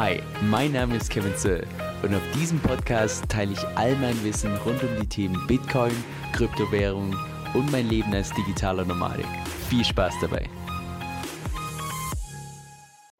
Hi, mein Name ist Kevin Zöll und auf diesem Podcast teile ich all mein Wissen rund um die Themen Bitcoin, Kryptowährung und mein Leben als digitaler Nomadik. Viel Spaß dabei!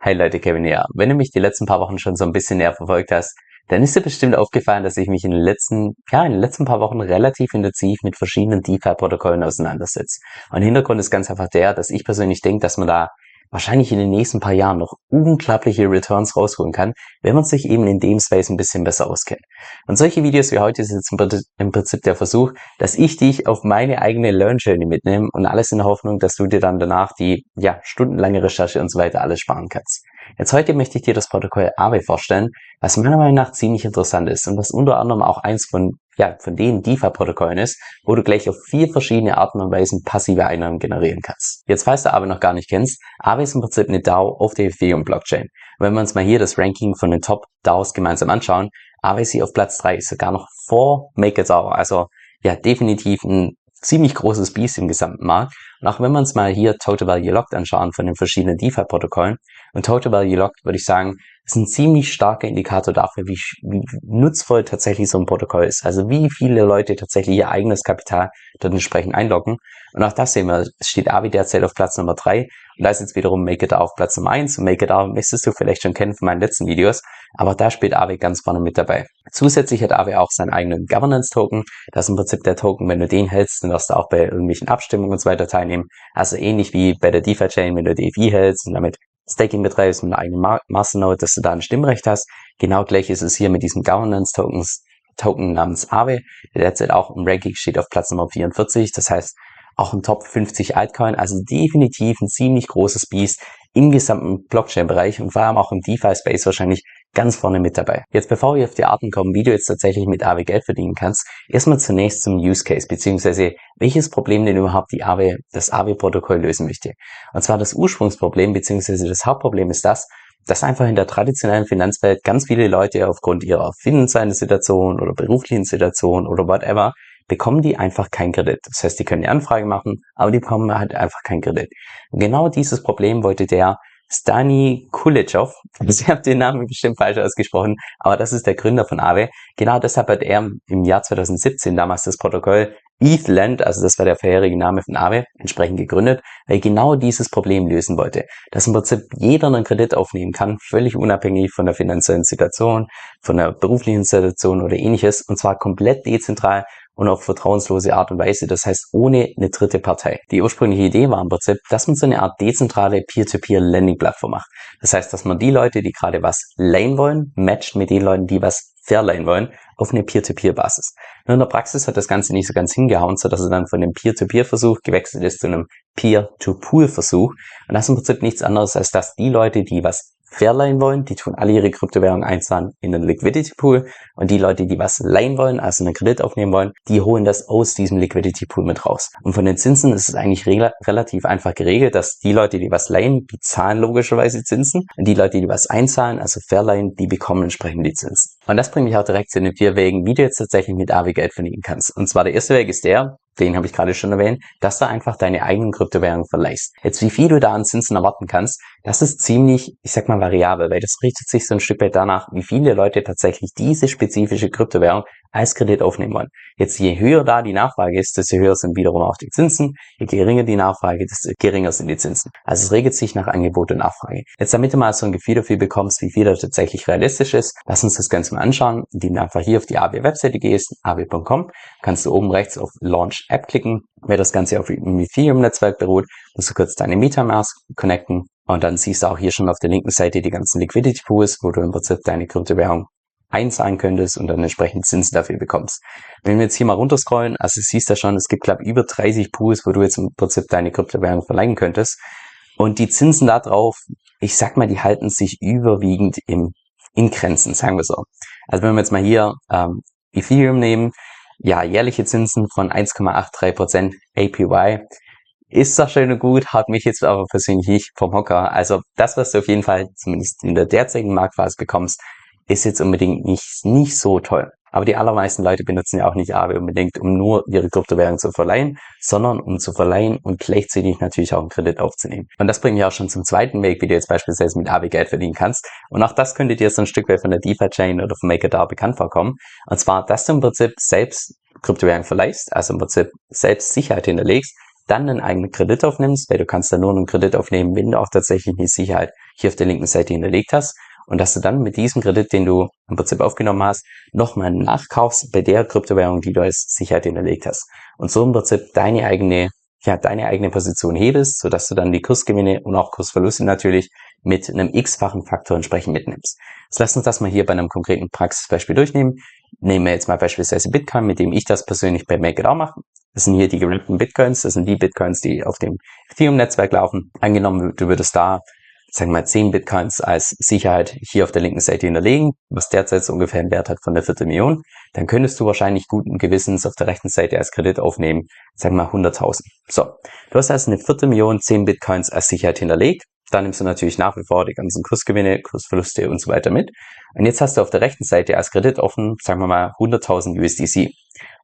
Hi Leute, Kevin hier. Wenn du mich die letzten paar Wochen schon so ein bisschen näher verfolgt hast, dann ist dir bestimmt aufgefallen, dass ich mich in den letzten, ja, in den letzten paar Wochen relativ intensiv mit verschiedenen DeFi-Protokollen auseinandersetze. Und Hintergrund ist ganz einfach der, dass ich persönlich denke, dass man da wahrscheinlich in den nächsten paar Jahren noch unglaubliche Returns rausholen kann, wenn man sich eben in dem Space ein bisschen besser auskennt. Und solche Videos wie heute sind jetzt im Prinzip der Versuch, dass ich dich auf meine eigene Learn Journey mitnehme und alles in der Hoffnung, dass du dir dann danach die, ja, stundenlange Recherche und so weiter alles sparen kannst. Jetzt heute möchte ich dir das Protokoll Aave vorstellen, was meiner Meinung nach ziemlich interessant ist und was unter anderem auch eins von ja, von den DeFi-Protokollen ist, wo du gleich auf vier verschiedene Arten und Weisen passive Einnahmen generieren kannst. Jetzt, falls du Aave noch gar nicht kennst, Aave ist im Prinzip eine DAO auf der Ethereum-Blockchain. Wenn wir uns mal hier das Ranking von den Top-DAOs gemeinsam anschauen, Aave ist hier auf Platz drei, sogar noch vor MakerDAO, also ja, definitiv ein ziemlich großes Biest im gesamten Markt. Und auch wenn wir uns mal hier Total Value Locked anschauen von den verschiedenen DeFi-Protokollen, und Total Value Locked würde ich sagen, ist ein ziemlich starker Indikator dafür, wie, wie nutzvoll tatsächlich so ein Protokoll ist. Also wie viele Leute tatsächlich ihr eigenes Kapital dort entsprechend einloggen. Und auch das sehen wir, es steht Avi derzeit auf Platz Nummer drei und da ist jetzt wiederum Make It auf Platz Nummer eins und Make It müsstest du vielleicht schon kennen von meinen letzten Videos, aber da spielt Aave ganz vorne mit dabei. Zusätzlich hat Aave auch seinen eigenen Governance-Token. Das ist im Prinzip der Token, wenn du den hältst, dann wirst du auch bei irgendwelchen Abstimmungen und so weiter teilnehmen. Also ähnlich wie bei der DeFi-Chain, wenn du DeFi hältst und damit Staking betreibst mit einer eigenen Masternode, dass du da ein Stimmrecht hast. Genau gleich ist es hier mit diesem Governance Tokens, Token namens Aave, der derzeit auch im Ranking steht auf Platz Nummer 44. Das heißt, auch ein Top 50 Altcoin, also definitiv ein ziemlich großes Biest im gesamten Blockchain-Bereich und vor allem auch im DeFi-Space wahrscheinlich ganz vorne mit dabei. Jetzt bevor wir auf die Arten kommen, wie du jetzt tatsächlich mit Aave Geld verdienen kannst, erstmal zunächst zum Use Case, beziehungsweise welches Problem denn überhaupt die Aave, das Aave-Protokoll lösen möchte. Und zwar das Ursprungsproblem, beziehungsweise das Hauptproblem ist das, dass einfach in der traditionellen Finanzwelt ganz viele Leute aufgrund ihrer finanziellen Situation oder beruflichen Situation oder whatever bekommen die einfach keinen Kredit. Das heißt, die können die Anfrage machen, aber die bekommen halt einfach keinen Kredit. Und genau dieses Problem wollte der Stani Kulechov, also ich habe den Namen bestimmt falsch ausgesprochen, aber das ist der Gründer von Aave. Genau deshalb hat er im Jahr 2017 damals das Protokoll ETHLand, also das war der vorherige Name von Aave, entsprechend gegründet, weil er genau dieses Problem lösen wollte. Dass im Prinzip jeder einen Kredit aufnehmen kann, völlig unabhängig von der finanziellen Situation, von der beruflichen Situation oder ähnliches, und zwar komplett dezentral und auf vertrauenslose Art und Weise, das heißt ohne eine dritte Partei. Die ursprüngliche Idee war im Prinzip, dass man so eine Art dezentrale Peer-to-Peer-Landing-Plattform macht. Das heißt, dass man die Leute, die gerade was leihen wollen, matcht mit den Leuten, die was verleihen wollen, auf eine Peer-to-Peer-Basis. Nur in der Praxis hat das Ganze nicht so ganz hingehauen, so dass es dann von dem Peer-to-Peer-Versuch gewechselt ist zu einem Peer-to-Pool-Versuch. Und das ist im Prinzip nichts anderes, als dass die Leute, die was verleihen wollen, die tun alle ihre Kryptowährungen einzahlen in den Liquidity Pool und die Leute, die was leihen wollen, also einen Kredit aufnehmen wollen, die holen das aus diesem Liquidity Pool mit raus. Und von den Zinsen ist es eigentlich re relativ einfach geregelt, dass die Leute, die was leihen, die zahlen logischerweise Zinsen und die Leute, die was einzahlen, also verleihen, die bekommen entsprechend die Zinsen. Und das bringt mich auch direkt zu den vier Wegen, wie du jetzt tatsächlich mit Aave Geld verdienen kannst. Und zwar der erste Weg ist der, den habe ich gerade schon erwähnt, dass du einfach deine eigenen Kryptowährungen verleihst. Jetzt wie viel du da an Zinsen erwarten kannst, das ist ziemlich, ich sag mal, variabel, weil das richtet sich so ein Stück weit danach, wie viele Leute tatsächlich diese spezifische Kryptowährung als Kredit aufnehmen wollen. Jetzt je höher da die Nachfrage ist, desto höher sind wiederum auch die Zinsen. Je geringer die Nachfrage, desto geringer sind die Zinsen. Also es regelt sich nach Angebot und Nachfrage. Jetzt damit du mal so ein Gefühl dafür bekommst, wie viel da tatsächlich realistisch ist, lass uns das Ganze mal anschauen, indem du einfach hier auf die AB Webseite gehst, ab.com, kannst du oben rechts auf Launch App klicken. Wer das Ganze auf dem Ethereum-Netzwerk beruht, musst du kurz deine Metamask connecten und dann siehst du auch hier schon auf der linken Seite die ganzen Liquidity Pools, wo du im Prinzip deine Kryptowährung einzahlen könntest und dann entsprechend Zinsen dafür bekommst. Wenn wir jetzt hier mal runterscrollen, also siehst du schon, es gibt glaube über 30 Pools, wo du jetzt im Prinzip deine Kryptowährung verleihen könntest. Und die Zinsen da drauf, ich sag mal, die halten sich überwiegend im, in Grenzen, sagen wir so. Also wenn wir jetzt mal hier ähm, Ethereum nehmen, ja, jährliche Zinsen von 1,83% APY, ist das schön und gut, hat mich jetzt aber persönlich nicht vom Hocker. Also das, was du auf jeden Fall zumindest in der derzeitigen Marktphase bekommst, ist jetzt unbedingt nicht, nicht so toll. Aber die allermeisten Leute benutzen ja auch nicht Aave unbedingt, um nur ihre Kryptowährung zu verleihen, sondern um zu verleihen und gleichzeitig natürlich auch einen Kredit aufzunehmen. Und das bringt mich auch schon zum zweiten Weg, wie du jetzt beispielsweise mit Aave Geld verdienen kannst. Und auch das könnte dir so ein Stück weit von der DeFi-Chain oder von MakerDAO bekannt vorkommen. Und zwar, dass du im Prinzip selbst Kryptowährung verleihst, also im Prinzip selbst Sicherheit hinterlegst, dann einen eigenen Kredit aufnimmst, weil du kannst dann nur einen Kredit aufnehmen, wenn du auch tatsächlich eine Sicherheit hier auf der linken Seite hinterlegt hast und dass du dann mit diesem Kredit, den du im Prinzip aufgenommen hast, nochmal nachkaufst bei der Kryptowährung, die du als Sicherheit hinterlegt hast. Und so im Prinzip deine eigene, ja, deine eigene Position hebest, sodass du dann die Kursgewinne und auch Kursverluste natürlich mit einem x-fachen Faktor entsprechend mitnimmst. Jetzt lass uns das mal hier bei einem konkreten Praxisbeispiel durchnehmen. Nehmen wir jetzt mal beispielsweise Bitcoin, mit dem ich das persönlich bei MakeIt auch mache. Das sind hier die gerappten Bitcoins, das sind die Bitcoins, die auf dem Ethereum-Netzwerk laufen. Angenommen, du würdest da sagen wir mal, 10 Bitcoins als Sicherheit hier auf der linken Seite hinterlegen, was derzeit so ungefähr einen Wert hat von der Viertelmillion, dann könntest du wahrscheinlich guten Gewissens auf der rechten Seite als Kredit aufnehmen, sagen wir mal 100.000. So, du hast also eine Viertelmillion 10 Bitcoins als Sicherheit hinterlegt, dann nimmst du natürlich nach wie vor die ganzen Kursgewinne, Kursverluste und so weiter mit. Und jetzt hast du auf der rechten Seite als Kredit offen, sagen wir mal, 100.000 USDC.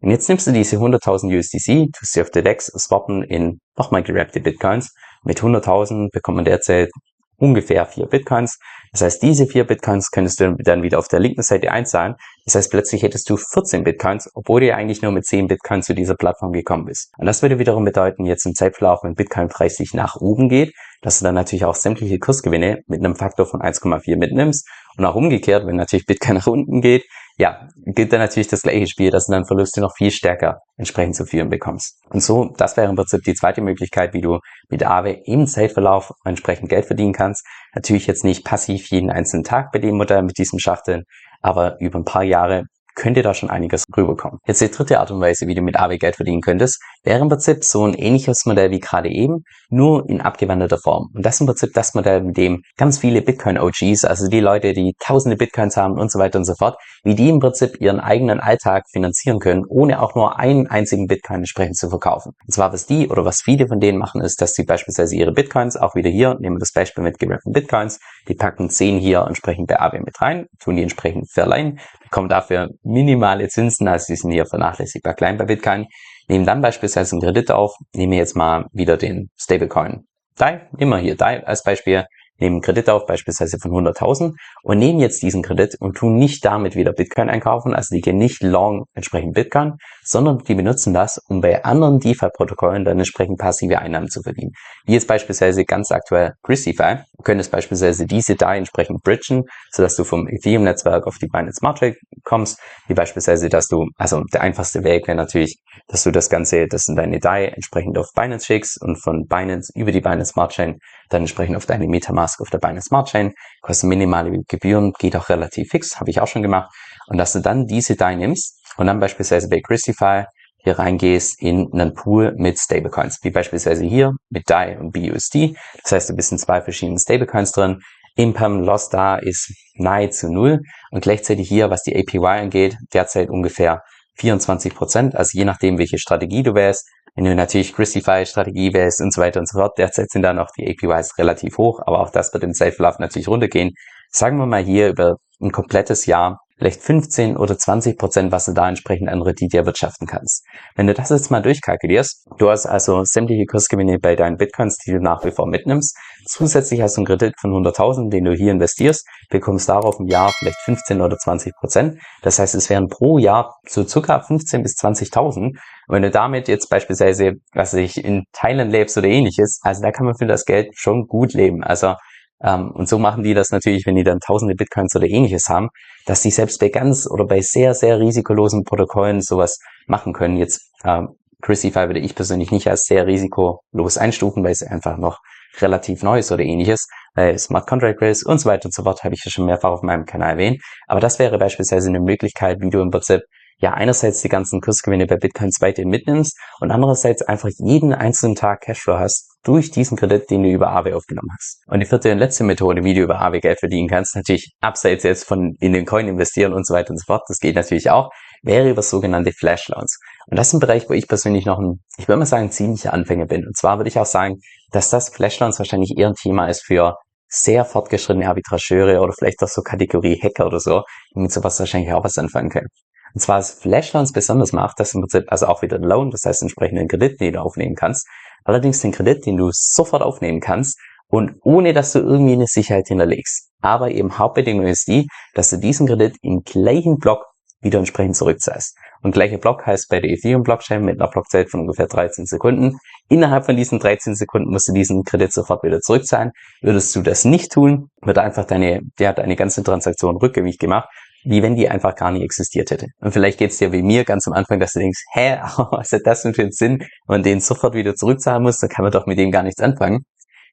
Und jetzt nimmst du diese 100.000 USDC, tust sie auf der DEX swappen in nochmal gerappte Bitcoins. Mit 100.000 bekommt man derzeit ungefähr vier Bitcoins. Das heißt, diese vier Bitcoins könntest du dann wieder auf der linken Seite einzahlen. Das heißt, plötzlich hättest du 14 Bitcoins, obwohl du ja eigentlich nur mit 10 Bitcoins zu dieser Plattform gekommen bist. Und das würde wiederum bedeuten, jetzt im Zeitverlauf, wenn Bitcoin-Preis sich nach oben geht, dass du dann natürlich auch sämtliche Kursgewinne mit einem Faktor von 1,4 mitnimmst. Und auch umgekehrt, wenn natürlich Bitcoin nach unten geht, ja, gilt dann natürlich das gleiche Spiel, dass du dann Verluste noch viel stärker entsprechend zu führen bekommst. Und so, das wäre im Prinzip die zweite Möglichkeit, wie du mit Aave im Zeitverlauf entsprechend Geld verdienen kannst. Natürlich jetzt nicht passiv jeden einzelnen Tag bei dem Modell mit diesem Schachteln, aber über ein paar Jahre könnte da schon einiges rüberkommen. Jetzt die dritte Art und Weise, wie du mit AW Geld verdienen könntest, wäre im Prinzip so ein ähnliches Modell wie gerade eben, nur in abgewandelter Form. Und das ist im Prinzip das Modell, mit dem ganz viele Bitcoin-OGs, also die Leute, die tausende Bitcoins haben und so weiter und so fort, wie die im Prinzip ihren eigenen Alltag finanzieren können, ohne auch nur einen einzigen Bitcoin entsprechend zu verkaufen. Und zwar was die oder was viele von denen machen, ist, dass sie beispielsweise ihre Bitcoins, auch wieder hier, nehmen wir das Beispiel mit gerappten Bitcoins, die packen 10 hier entsprechend bei AW mit rein, tun die entsprechend verleihen, bekommen dafür minimale Zinsen, also die sind hier vernachlässigbar klein bei Bitcoin, nehmen dann beispielsweise einen Kredit auf, nehmen jetzt mal wieder den Stablecoin. DAI, wir hier DAI als Beispiel, nehmen Kredit auf, beispielsweise von 100.000 und nehmen jetzt diesen Kredit und tun nicht damit wieder Bitcoin einkaufen, also die gehen nicht long entsprechend Bitcoin, sondern die benutzen das, um bei anderen DeFi-Protokollen dann entsprechend passive Einnahmen zu verdienen. Wie jetzt beispielsweise ganz aktuell ChrisDeFi, könntest beispielsweise diese DAI entsprechend bridgen, sodass du vom Ethereum-Netzwerk auf die Binance Smart Chain kommst, wie beispielsweise, dass du, also der einfachste Weg wäre natürlich, dass du das Ganze, das sind deine DAI entsprechend auf Binance schickst und von Binance über die Binance Smart Chain dann entsprechend auf deine Metamask auf der Binance Smart Chain, kostet minimale Gebühren, geht auch relativ fix, habe ich auch schon gemacht. Und dass du dann diese DAI nimmst und dann beispielsweise bei Christify hier reingehst in einen Pool mit Stablecoins, wie beispielsweise hier mit DAI und BUSD. Das heißt, du bist in zwei verschiedenen Stablecoins drin. Impam Loss da ist nahezu null und gleichzeitig hier, was die APY angeht, derzeit ungefähr 24 Prozent. Also je nachdem, welche Strategie du wählst, wenn du natürlich Christify-Strategie wählst und so weiter und so fort, derzeit sind da noch die APYs relativ hoch, aber auch das wird im Safe-Verlauf natürlich runtergehen. Sagen wir mal hier über ein komplettes Jahr vielleicht 15 oder 20 Prozent, was du da entsprechend an Rendite erwirtschaften kannst. Wenn du das jetzt mal durchkalkulierst, du hast also sämtliche Kursgewinne bei deinen Bitcoins, die du nach wie vor mitnimmst, zusätzlich hast du einen Kredit von 100.000, den du hier investierst, bekommst darauf im Jahr vielleicht 15 oder 20 Prozent. Das heißt, es wären pro Jahr so circa 15 bis 20.000. Und wenn du damit jetzt beispielsweise, was ich in Thailand lebst oder ähnliches, also da kann man für das Geld schon gut leben. Also ähm, und so machen die das natürlich, wenn die dann tausende Bitcoins oder ähnliches haben, dass sie selbst bei ganz oder bei sehr, sehr risikolosen Protokollen sowas machen können. Jetzt ähm, Crucify würde ich persönlich nicht als sehr risikolos einstufen, weil es einfach noch relativ neu ist oder ähnliches. Weil Smart Contract Race und so weiter und so fort habe ich ja schon mehrfach auf meinem Kanal erwähnt. Aber das wäre beispielsweise eine Möglichkeit, wie du im Prinzip ja einerseits die ganzen Kursgewinne bei Bitcoins weiterhin mitnimmst und andererseits einfach jeden einzelnen Tag Cashflow hast durch diesen Kredit, den du über Aave aufgenommen hast. Und die vierte und letzte Methode, wie du über Aave Geld verdienen kannst, natürlich abseits jetzt von in den Coin investieren und so weiter und so fort, das geht natürlich auch, wäre über sogenannte Flash Loans. Und das ist ein Bereich, wo ich persönlich noch ein, ich würde mal sagen, ziemlicher Anfänger bin. Und zwar würde ich auch sagen, dass das Flash Loans wahrscheinlich eher ein Thema ist für sehr fortgeschrittene Arbitrageure oder vielleicht auch so Kategorie Hacker oder so, die mit sowas wahrscheinlich auch was anfangen können. Und zwar was Flash Loans besonders macht, das im Prinzip also auch wieder ein Loan, das heißt entsprechenden Kredit, den du aufnehmen kannst. Allerdings den Kredit, den du sofort aufnehmen kannst und ohne dass du irgendwie eine Sicherheit hinterlegst. Aber eben Hauptbedingung ist die, dass du diesen Kredit im gleichen Block wieder entsprechend zurückzahlst. Und gleicher Block heißt bei der Ethereum-Blockchain mit einer Blockzeit von ungefähr 13 Sekunden. Innerhalb von diesen 13 Sekunden musst du diesen Kredit sofort wieder zurückzahlen. Würdest du das nicht tun, wird einfach deine, ja, deine ganze Transaktion rückgängig gemacht, wie wenn die einfach gar nicht existiert hätte. Und vielleicht geht's dir wie mir ganz am Anfang, dass du denkst, hä, was hat das denn für einen Sinn? Wenn man den sofort wieder zurückzahlen muss, dann kann man doch mit dem gar nichts anfangen.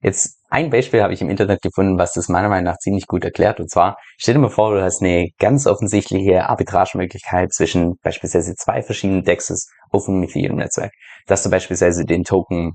Jetzt ein Beispiel habe ich im Internet gefunden, was das meiner Meinung nach ziemlich gut erklärt. Und zwar, stell dir mal vor, du hast eine ganz offensichtliche Arbitragemöglichkeit zwischen beispielsweise zwei verschiedenen Dexes auf einem Ethereum-Netzwerk. Dass du beispielsweise den Token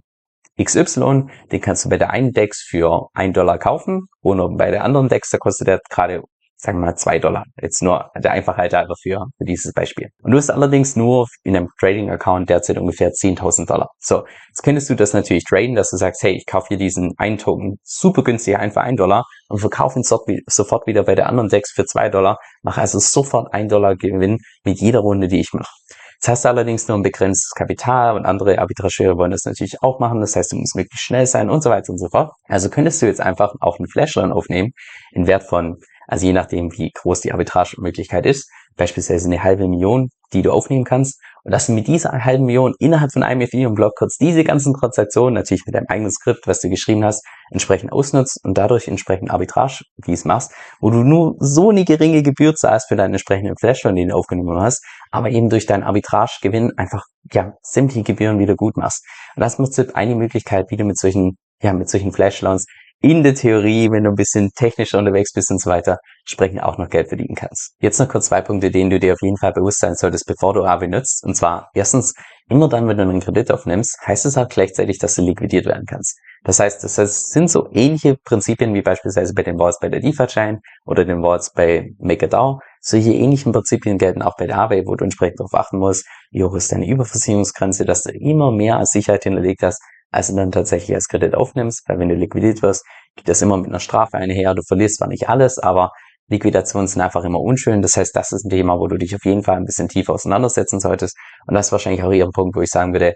XY, den kannst du bei der einen Dex für ein Dollar kaufen und bei der anderen Dex, da kostet der gerade sagen wir mal zwei Dollar. Jetzt nur der Einfachheit halber für, für dieses Beispiel. Und du hast allerdings nur in einem Trading-Account derzeit ungefähr 10.000 Dollar. So, jetzt könntest du das natürlich traden, dass du sagst, hey, ich kaufe hier diesen einen Token super günstig ein für ein Dollar und verkaufe ihn sofort wieder bei der anderen Dex für zwei Dollar, mache also sofort ein Dollar Gewinn mit jeder Runde, die ich mache. Jetzt hast du allerdings nur ein begrenztes Kapital und andere Arbitrageure wollen das natürlich auch machen. Das heißt, du musst möglichst schnell sein und so weiter und so fort. Also könntest du jetzt einfach auch einen Flash-Run aufnehmen in Wert von also je nachdem, wie groß die Arbitragemöglichkeit ist, beispielsweise eine halbe Million, die du aufnehmen kannst. Und dass du mit dieser halben Million innerhalb von einem Ethereum-Block kurz diese ganzen Transaktionen, natürlich mit deinem eigenen Skript, was du geschrieben hast, entsprechend ausnutzt und dadurch entsprechend Arbitrage, wie es machst, wo du nur so eine geringe Gebühr zahlst für deinen entsprechenden Flash, den du aufgenommen hast, aber eben durch deinen Arbitragegewinn einfach, ja, sämtliche Gebühren wieder gut machst. Und das ist eine Möglichkeit, wie du mit solchen ja, mit solchen Flash-Loans in der Theorie, wenn du ein bisschen technischer unterwegs bist und so weiter, sprechen auch noch Geld verdienen kannst. Jetzt noch kurz zwei Punkte, denen du dir auf jeden Fall bewusst sein solltest, bevor du Aave nutzt. Und zwar, erstens, immer dann, wenn du einen Kredit aufnimmst, heißt es auch gleichzeitig, dass du liquidiert werden kannst. Das heißt, das sind so ähnliche Prinzipien wie beispielsweise bei den Wallets bei der DeFi-Chain oder den Wallets bei MakerDAO. Solche ähnlichen Prinzipien gelten auch bei der Aave, wo du entsprechend darauf achten musst, wie hoch ist deine Überversicherungsgrenze, dass du immer mehr als Sicherheit hinterlegt hast, als du dann tatsächlich als Kredit aufnimmst, weil wenn du liquidiert wirst, geht das immer mit einer Strafe einher. Du verlierst zwar nicht alles, aber Liquidationen sind einfach immer unschön. Das heißt, das ist ein Thema, wo du dich auf jeden Fall ein bisschen tiefer auseinandersetzen solltest. Und das ist wahrscheinlich auch eher ein Punkt, wo ich sagen würde,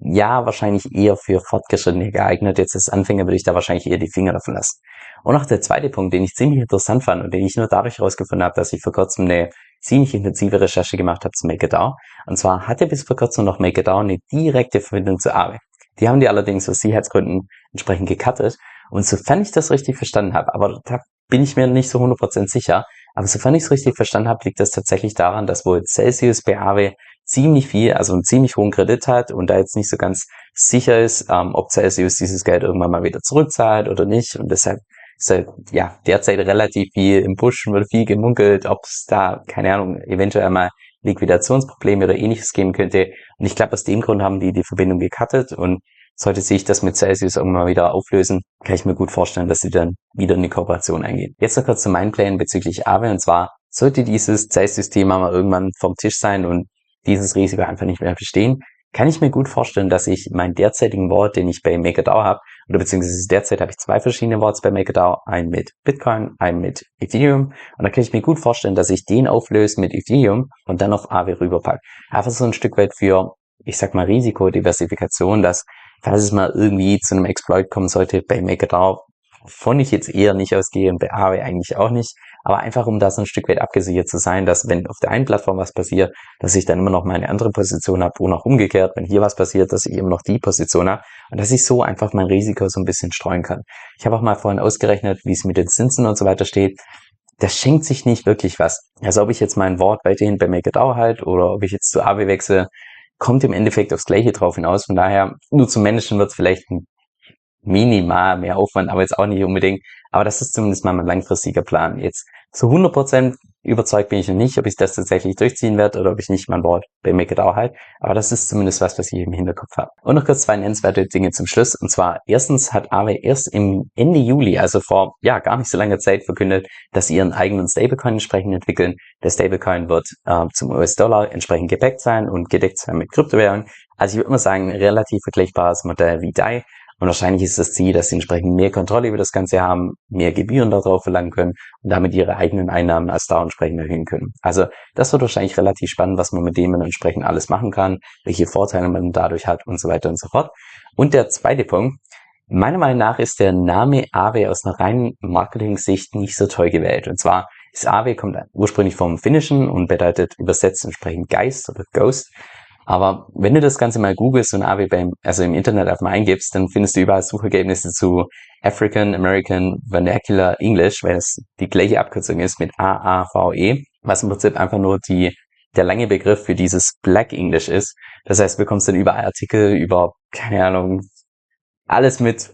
ja, wahrscheinlich eher für Fortgeschrittene geeignet. Jetzt als Anfänger würde ich da wahrscheinlich eher die Finger davon lassen. Und noch der zweite Punkt, den ich ziemlich interessant fand und den ich nur dadurch herausgefunden habe, dass ich vor kurzem eine ziemlich intensive Recherche gemacht habe zu MakerDAO. Und zwar hatte bis vor kurzem noch MakerDAO eine direkte Verbindung zu Aave. Die haben die allerdings aus Sicherheitsgründen entsprechend gecuttet. Und sofern ich das richtig verstanden habe, aber da bin ich mir nicht so 100% sicher, aber sofern ich es richtig verstanden habe, liegt das tatsächlich daran, dass wohl Celsius BAW ziemlich viel, also einen ziemlich hohen Kredit hat und da jetzt nicht so ganz sicher ist, ähm, ob Celsius dieses Geld irgendwann mal wieder zurückzahlt oder nicht. Und deshalb ist halt, ja derzeit relativ viel im Busch, wird viel gemunkelt, ob es da, keine Ahnung, eventuell mal Liquidationsprobleme oder ähnliches geben könnte. Und ich glaube, aus dem Grund haben die die Verbindung gecuttet und sollte sich das mit Celsius irgendwann mal wieder auflösen, kann ich mir gut vorstellen, dass sie dann wieder in die Kooperation eingehen. Jetzt noch kurz zu meinen Plänen bezüglich Aave und zwar sollte dieses Celsius-Thema mal irgendwann vom Tisch sein und dieses Risiko einfach nicht mehr bestehen, kann ich mir gut vorstellen, dass ich meinen derzeitigen Wort, den ich bei MakerDAO habe, oder beziehungsweise derzeit habe ich zwei verschiedene Worts bei MakerDAO, einen mit Bitcoin, einen mit Ethereum. Und da kann ich mir gut vorstellen, dass ich den auflöse mit Ethereum und dann auf Aave rüberpacke. Einfach so ein Stück weit für, ich sag mal, Risikodiversifikation, dass falls es mal irgendwie zu einem Exploit kommen sollte bei MakerDAO, wovon ich jetzt eher nicht ausgehe und bei Aave eigentlich auch nicht, aber einfach um da so ein Stück weit abgesichert zu sein, dass wenn auf der einen Plattform was passiert, dass ich dann immer noch meine andere Position habe und auch umgekehrt, wenn hier was passiert, dass ich eben noch die Position habe und dass ich so einfach mein Risiko so ein bisschen streuen kann. Ich habe auch mal vorhin ausgerechnet, wie es mit den Zinsen und so weiter steht. Das schenkt sich nicht wirklich was. Also ob ich jetzt mein Wort weiterhin bei MakerDAO halt oder ob ich jetzt zu Aave wechsle, kommt im Endeffekt aufs Gleiche drauf hinaus. Von daher, nur zum Managen wird es vielleicht ein minimal mehr Aufwand, aber jetzt auch nicht unbedingt. Aber das ist zumindest mal mein langfristiger Plan. Jetzt zu 100% überzeugt bin ich noch nicht, ob ich das tatsächlich durchziehen werde oder ob ich nicht mein Wort bei MakerDAO halt. Aber das ist zumindest was, was ich im Hinterkopf habe. Und noch kurz zwei nennenswerte Dinge zum Schluss. Und zwar, erstens hat Aave erst im Ende Juli, also vor, ja, gar nicht so langer Zeit verkündet, dass sie ihren eigenen Stablecoin entsprechend entwickeln. Der Stablecoin wird äh, zum US-Dollar entsprechend gebackt sein und gedeckt sein mit Kryptowährungen. Also ich würde mal sagen, relativ vergleichbares Modell wie DAI. Und wahrscheinlich ist das Ziel, dass sie entsprechend mehr Kontrolle über das Ganze haben, mehr Gebühren darauf verlangen können und damit ihre eigenen Einnahmen als DAO entsprechend erhöhen können. Also das wird wahrscheinlich relativ spannend, was man mit dem entsprechend alles machen kann, welche Vorteile man dadurch hat und so weiter und so fort. Und der zweite Punkt, meiner Meinung nach ist der Name Aave aus einer reinen Marketing-Sicht nicht so toll gewählt. Und zwar ist Aave kommt ursprünglich vom Finnischen und bedeutet übersetzt entsprechend Geist oder Ghost. Aber wenn du das Ganze mal googelst und AW beim, also im Internet einfach mal eingibst, dann findest du überall Suchergebnisse zu African American Vernacular English, weil es die gleiche Abkürzung ist mit AAVE, was im Prinzip einfach nur die, der lange Begriff für dieses Black English ist. Das heißt, du bekommst dann überall Artikel über, keine Ahnung, alles mit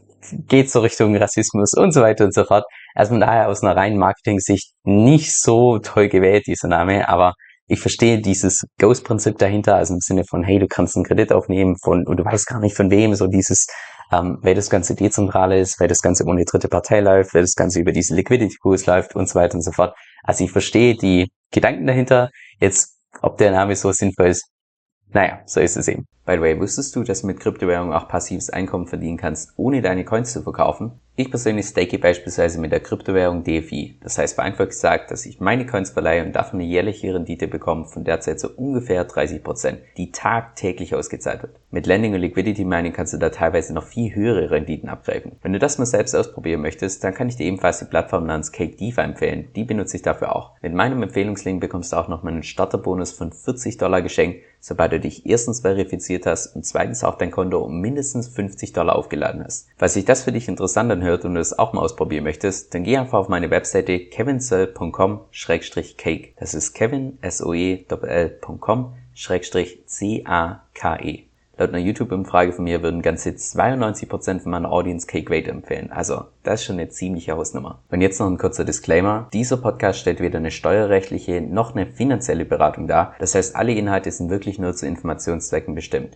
geht so Richtung Rassismus und so weiter und so fort. Also von daher aus einer reinen Marketing-Sicht nicht so toll gewählt, dieser Name, aber ich verstehe dieses Ghost-Prinzip dahinter, also im Sinne von, hey, du kannst einen Kredit aufnehmen von, und du weißt gar nicht von wem, so dieses, ähm, weil das Ganze dezentral ist, weil das Ganze ohne dritte Partei läuft, weil das Ganze über diese Liquidity Pools läuft und so weiter und so fort. Also ich verstehe die Gedanken dahinter. Jetzt, ob der Name so sinnvoll ist, naja, so ist es eben. By the way, wusstest du, dass du mit Kryptowährungen auch passives Einkommen verdienen kannst, ohne deine Coins zu verkaufen? Ich persönlich stake beispielsweise mit der Kryptowährung DFI. Das heißt vereinfacht gesagt, dass ich meine Coins verleihe und davon eine jährliche Rendite bekomme von derzeit so ungefähr 30%, die tagtäglich ausgezahlt wird. Mit Lending und Liquidity Mining kannst du da teilweise noch viel höhere Renditen abgreifen. Wenn du das mal selbst ausprobieren möchtest, dann kann ich dir ebenfalls die Plattform namens Cake DeFi empfehlen. Die benutze ich dafür auch. Mit meinem Empfehlungslink bekommst du auch noch einen Starterbonus von 40 Dollar geschenkt, sobald du dich erstens verifiziert hast und zweitens auch dein Konto um mindestens 50 Dollar aufgeladen hast. Falls sich das für dich interessant anhört und du es auch mal ausprobieren möchtest, dann geh einfach auf meine Webseite kevinsoe.com-cake. Das ist kevin, S-O-E-L.com-C-A-K-E. Laut einer YouTube-Umfrage von mir würden ganze 92% von meiner Audience Cake Rate empfehlen. Also, das ist schon eine ziemliche Hausnummer. Und jetzt noch ein kurzer Disclaimer. Dieser Podcast stellt weder eine steuerrechtliche noch eine finanzielle Beratung dar. Das heißt, alle Inhalte sind wirklich nur zu Informationszwecken bestimmt.